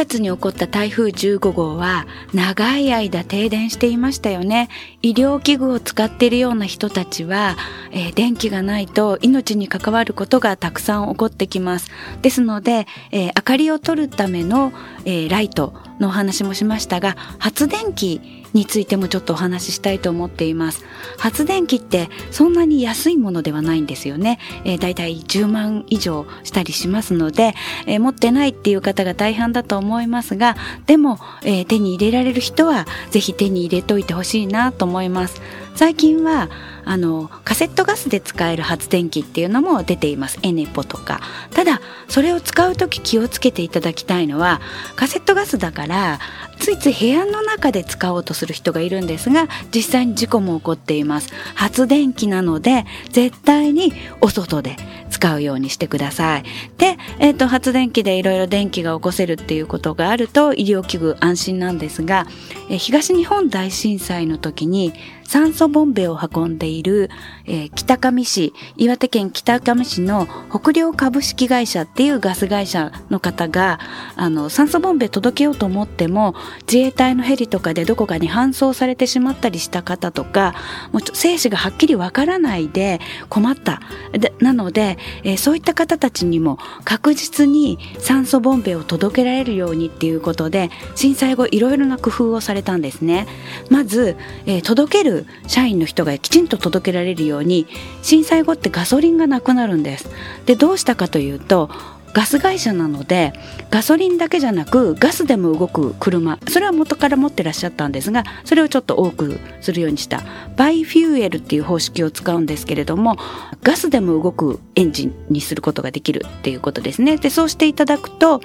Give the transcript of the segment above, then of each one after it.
月に起こった台風15号は長い間停電していましたよね。医療器具を使っているような人たちは、えー、電気がないと命に関わることがたくさん起こってきます。ですので、えー、明かりを取るための、えー、ライトのお話もしましたが、発電機についてもちょっとお話ししたいと思っています。発電機ってそんなに安いものではないんですよね。えー、だいたい10万以上したりしますので、えー、持ってないっていう方が大半だと思いますが、でも、えー、手に入れられる人はぜひ手に入れといてほしいなと思います。最近はあのカセットガスで使える発電機っていうのも出ています。エネポとか。ただそれを使う時気をつけていただきたいのはカセットガスだからついつい部屋の中で使おうとする人がいるんですが実際に事故も起こっています。発電機なので絶対にお外で使うようにしてください。で、えーと、発電機でいろいろ電気が起こせるっていうことがあると医療器具安心なんですが、え、東日本大震災の時に酸素ボンベを運んでいる、えー、北上市、岩手県北上市の北陵株式会社っていうガス会社の方が、あの、酸素ボンベ届けようと思っても、自衛隊のヘリとかでどこかに搬送されてしまったりした方とか、もう生死がはっきりわからないで困った。でなので、えー、そういった方たちにも確実に酸素ボンベを届けられるようにっていうことで、震災後いろいろな工夫をされたんですね。まず、えー、届ける社員の人がきちんと届けられるように震災後ってガソリンがなくなるんです。でどうしたかというとガス会社なのでガソリンだけじゃなくガスでも動く車それは元から持ってらっしゃったんですがそれをちょっと多くするようにしたバイフューエルっていう方式を使うんですけれどもガスでも動くエンジンにすることができるっていうことですねでそうしていただくと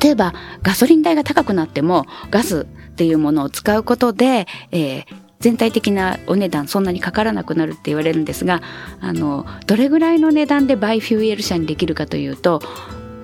例えばガソリン代が高くなってもガスっていうものを使うことで、えー、全体的なお値段そんなにかからなくなるって言われるんですがあのどれぐらいの値段で bi-fuel 車にできるかというと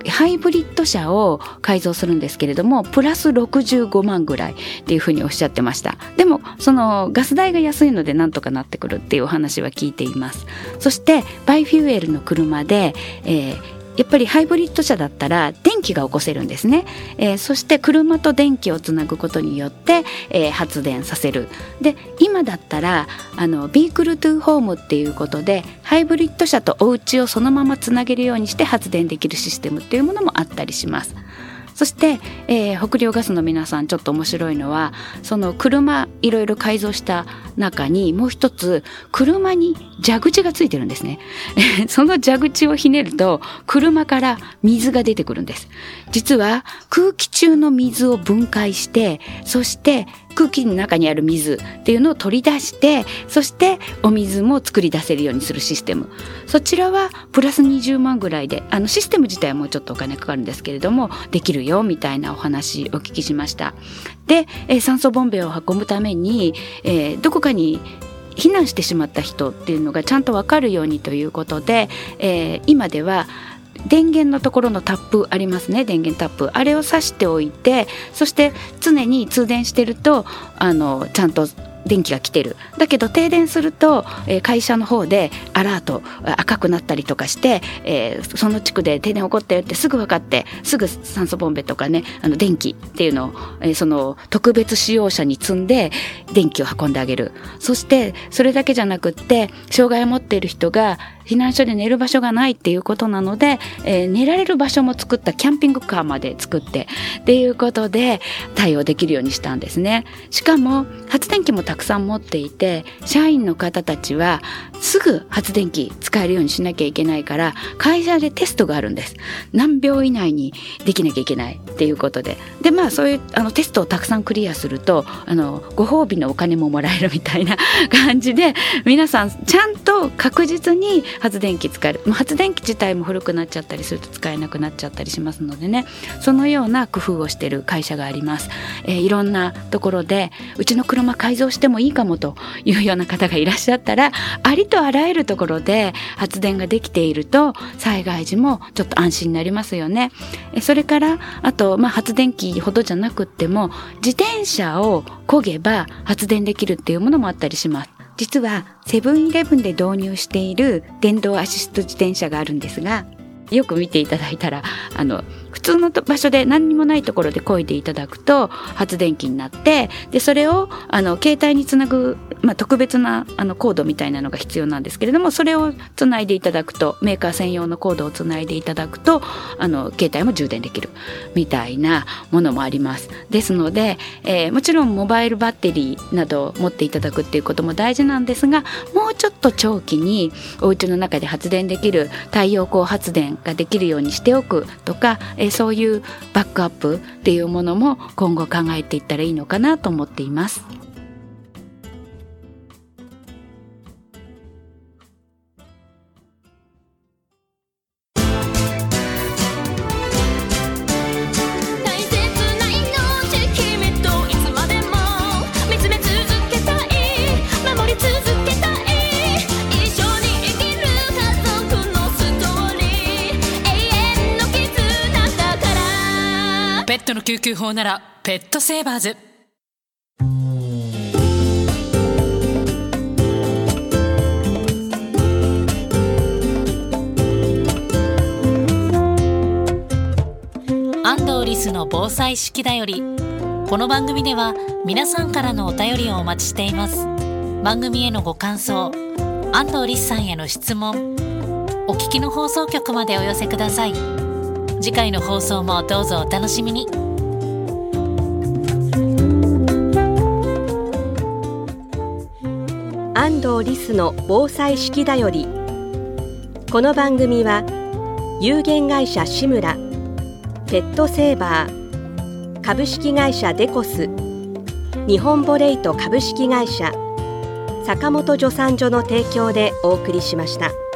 ハイブリッド車を改造するんですけれども、プラス65万ぐらいっていうふうにおっしゃってました。でも、そのガス代が安いのでなんとかなってくるっていうお話は聞いています。そして、 bi-fuel の車で、えーやっぱりハイブリッド車だったら電気が起こせるんですね、えー、そして車と電気をつなぐことによって、えー、発電させるで今だったらあのビークルトゥーホームっていうことでハイブリッド車とお家をそのままつなげるようにして発電できるシステムっていうものもあったりします。そして、えー、北陵ガスの皆さんちょっと面白いのはその車いろいろ改造した中にもう一つ車に蛇口がついてるんですね。その蛇口をひねると車から水が出てくるんです。実は空気中の水を分解してそして空気の中にある水っていうのを取り出してそしてお水も作り出せるようにするシステム。そちらはプラス20万ぐらいであのシステム自体はもうちょっとお金かかるんですけれどもできるよみたいなお話お聞きしました。で、え、酸素ボンベを運ぶために、えー、どこかに避難してしまった人っていうのがちゃんと分かるようにということで、えー、今では電源のところのタップありますね。電源タップ。あれを挿しておいてそして常に通電してるとあのちゃんと電気が来てる。だけど停電すると、えー、会社の方でアラート赤くなったりとかして、えー、その地区で停電起こったよってすぐ分かってすぐ酸素ボンベとかねあの電気っていうのを、えー、その特別使用者に積んで電気を運んであげる。そしてそれだけじゃなくって障害を持っている人が避難所で寝る場所がないっていうことなので、えー、寝られる場所も作ったキャンピングカーまで作ってっていうことで対応できるようにしたんですね。しかも発電機もたくさん持っていて社員の方たちはすぐ発電機使えるようにしなきゃいけないから会社でテストがあるんです。何秒以内にできなきゃいけないっていうことで。でまあそういうあのテストをたくさんクリアするとあのご褒美のお金ももらえるみたいな 感じで皆さんちゃんと確実に発電機使える発電機自体も古くなっちゃったりすると使えなくなっちゃったりしますのでねそのような工夫をしている会社があります、えー、いろんなところでうちの車改造してもいいかもというような方がいらっしゃったらありとあらゆるところで発電ができていると災害時もちょっと安心になりますよね。それからあと、まあ、発電機ほどじゃなくっても自転車を漕げば発電できるっていうものもあったりします。実はセブンイレブンで導入している電動アシスト自転車があるんですがよく見ていただいたらあの通の場所で何にもないところで漕いでいただくと発電機になってでそれをあの携帯につなぐ、まあ、特別なあのコードみたいなのが必要なんですけれどもそれをつないでいただくとメーカー専用のコードをつないでいただくとあの携帯も充電できるみたいなものもあります。ですので、えー、もちろんモバイルバッテリーなどを持っていただくっていうことも大事なんですがもうちょっと長期にお家の中で発電できる太陽光発電ができるようにしておくとか、えー、そういうバックアップっていうものも今後考えていったらいいのかなと思っています。救急法ならペットセーバーズ。安藤リスの防災式だよりこの番組では皆さんからのお便りをお待ちしています。番組へのご感想安藤リスさんへの質問お聞きの放送局までお寄せください。次回の放送もどうぞお楽しみに安藤リスの防災式だよりこの番組は有限会社志村ペットセーバー株式会社デコス日本ボレイト株式会社坂本助産所の提供でお送りしました。